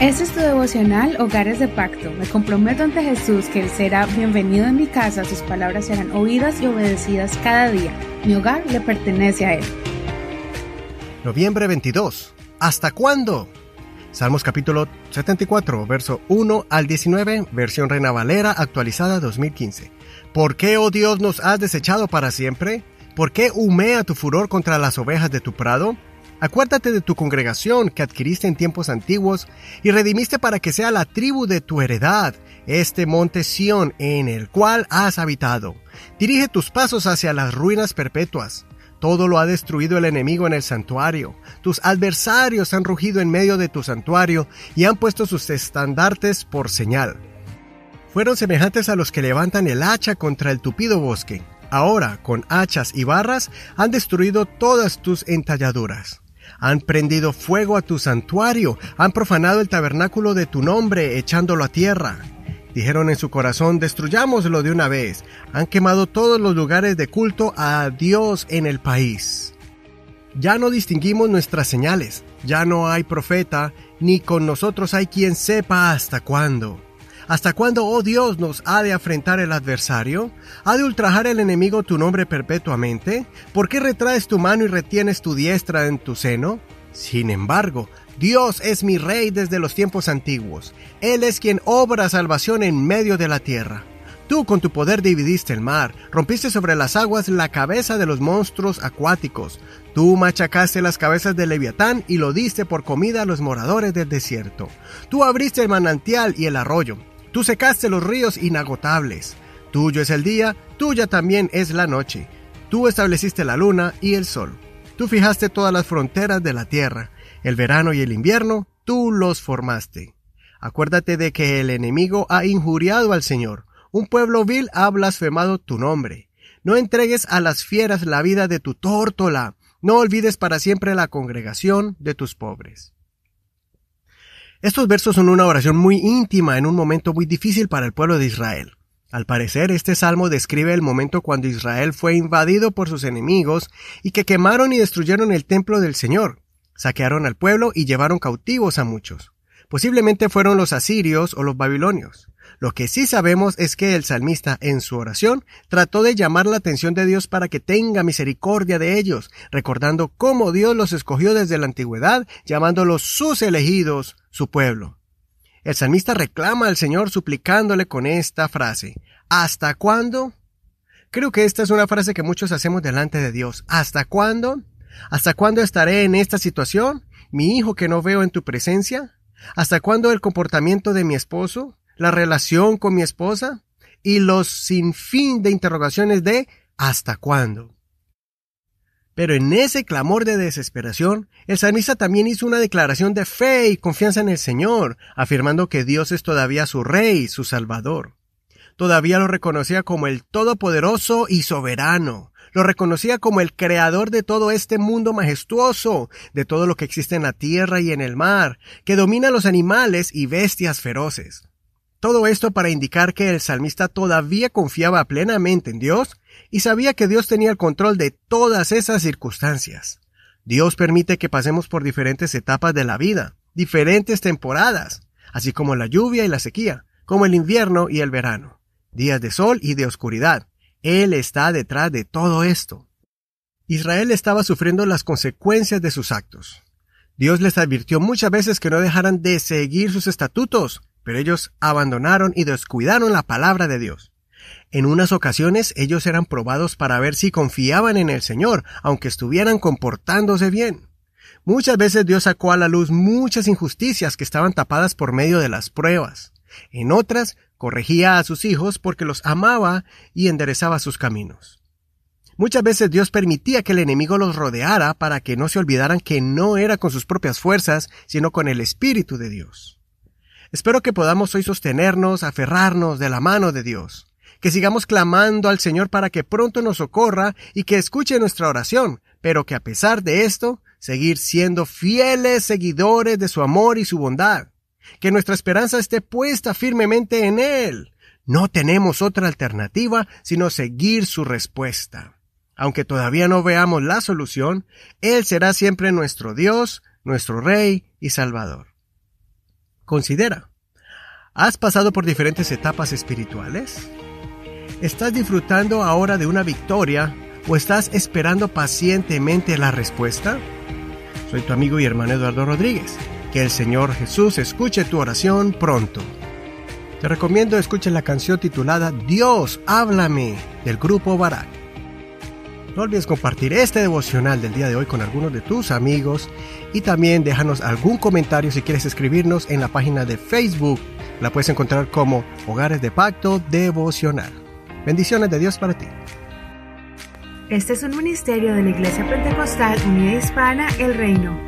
Este es tu devocional Hogares de Pacto. Me comprometo ante Jesús que Él será bienvenido en mi casa, sus palabras serán oídas y obedecidas cada día. Mi hogar le pertenece a Él. Noviembre 22. ¿Hasta cuándo? Salmos capítulo 74, verso 1 al 19, versión Reina Valera actualizada 2015. ¿Por qué, oh Dios, nos has desechado para siempre? ¿Por qué humea tu furor contra las ovejas de tu prado? Acuérdate de tu congregación que adquiriste en tiempos antiguos y redimiste para que sea la tribu de tu heredad, este monte Sión en el cual has habitado. Dirige tus pasos hacia las ruinas perpetuas. Todo lo ha destruido el enemigo en el santuario. Tus adversarios han rugido en medio de tu santuario y han puesto sus estandartes por señal. Fueron semejantes a los que levantan el hacha contra el tupido bosque. Ahora, con hachas y barras, han destruido todas tus entalladuras. Han prendido fuego a tu santuario, han profanado el tabernáculo de tu nombre, echándolo a tierra. Dijeron en su corazón, destruyámoslo de una vez. Han quemado todos los lugares de culto a Dios en el país. Ya no distinguimos nuestras señales, ya no hay profeta, ni con nosotros hay quien sepa hasta cuándo. ¿Hasta cuándo, oh Dios, nos ha de afrentar el adversario? ¿Ha de ultrajar el enemigo tu nombre perpetuamente? ¿Por qué retraes tu mano y retienes tu diestra en tu seno? Sin embargo, Dios es mi rey desde los tiempos antiguos. Él es quien obra salvación en medio de la tierra. Tú con tu poder dividiste el mar, rompiste sobre las aguas la cabeza de los monstruos acuáticos. Tú machacaste las cabezas del leviatán y lo diste por comida a los moradores del desierto. Tú abriste el manantial y el arroyo. Tú secaste los ríos inagotables. Tuyo es el día, tuya también es la noche. Tú estableciste la luna y el sol. Tú fijaste todas las fronteras de la tierra. El verano y el invierno, tú los formaste. Acuérdate de que el enemigo ha injuriado al Señor. Un pueblo vil ha blasfemado tu nombre. No entregues a las fieras la vida de tu tórtola. No olvides para siempre la congregación de tus pobres. Estos versos son una oración muy íntima en un momento muy difícil para el pueblo de Israel. Al parecer, este salmo describe el momento cuando Israel fue invadido por sus enemigos y que quemaron y destruyeron el templo del Señor, saquearon al pueblo y llevaron cautivos a muchos. Posiblemente fueron los asirios o los babilonios. Lo que sí sabemos es que el salmista en su oración trató de llamar la atención de Dios para que tenga misericordia de ellos, recordando cómo Dios los escogió desde la antigüedad, llamándolos sus elegidos, su pueblo. El salmista reclama al Señor suplicándole con esta frase, ¿Hasta cuándo? Creo que esta es una frase que muchos hacemos delante de Dios. ¿Hasta cuándo? ¿Hasta cuándo estaré en esta situación? ¿Mi hijo que no veo en tu presencia? ¿Hasta cuándo el comportamiento de mi esposo? La relación con mi esposa y los sinfín de interrogaciones de ¿hasta cuándo? Pero en ese clamor de desesperación, el salmista también hizo una declaración de fe y confianza en el Señor, afirmando que Dios es todavía su Rey, su Salvador. Todavía lo reconocía como el Todopoderoso y Soberano. Lo reconocía como el Creador de todo este mundo majestuoso, de todo lo que existe en la tierra y en el mar, que domina los animales y bestias feroces. Todo esto para indicar que el salmista todavía confiaba plenamente en Dios y sabía que Dios tenía el control de todas esas circunstancias. Dios permite que pasemos por diferentes etapas de la vida, diferentes temporadas, así como la lluvia y la sequía, como el invierno y el verano, días de sol y de oscuridad. Él está detrás de todo esto. Israel estaba sufriendo las consecuencias de sus actos. Dios les advirtió muchas veces que no dejaran de seguir sus estatutos, pero ellos abandonaron y descuidaron la palabra de Dios. En unas ocasiones ellos eran probados para ver si confiaban en el Señor, aunque estuvieran comportándose bien. Muchas veces Dios sacó a la luz muchas injusticias que estaban tapadas por medio de las pruebas. En otras, corregía a sus hijos porque los amaba y enderezaba sus caminos. Muchas veces Dios permitía que el enemigo los rodeara para que no se olvidaran que no era con sus propias fuerzas, sino con el Espíritu de Dios. Espero que podamos hoy sostenernos, aferrarnos de la mano de Dios, que sigamos clamando al Señor para que pronto nos socorra y que escuche nuestra oración, pero que a pesar de esto, seguir siendo fieles seguidores de su amor y su bondad, que nuestra esperanza esté puesta firmemente en Él. No tenemos otra alternativa sino seguir su respuesta. Aunque todavía no veamos la solución, Él será siempre nuestro Dios, nuestro Rey y Salvador. Considera, ¿has pasado por diferentes etapas espirituales? ¿Estás disfrutando ahora de una victoria o estás esperando pacientemente la respuesta? Soy tu amigo y hermano Eduardo Rodríguez. Que el Señor Jesús escuche tu oración pronto. Te recomiendo escuchen la canción titulada Dios, háblame del grupo Barak. No olvides compartir este devocional del día de hoy con algunos de tus amigos y también déjanos algún comentario si quieres escribirnos en la página de Facebook. La puedes encontrar como Hogares de Pacto Devocional. Bendiciones de Dios para ti. Este es un ministerio de la Iglesia Pentecostal Unida Hispana El Reino.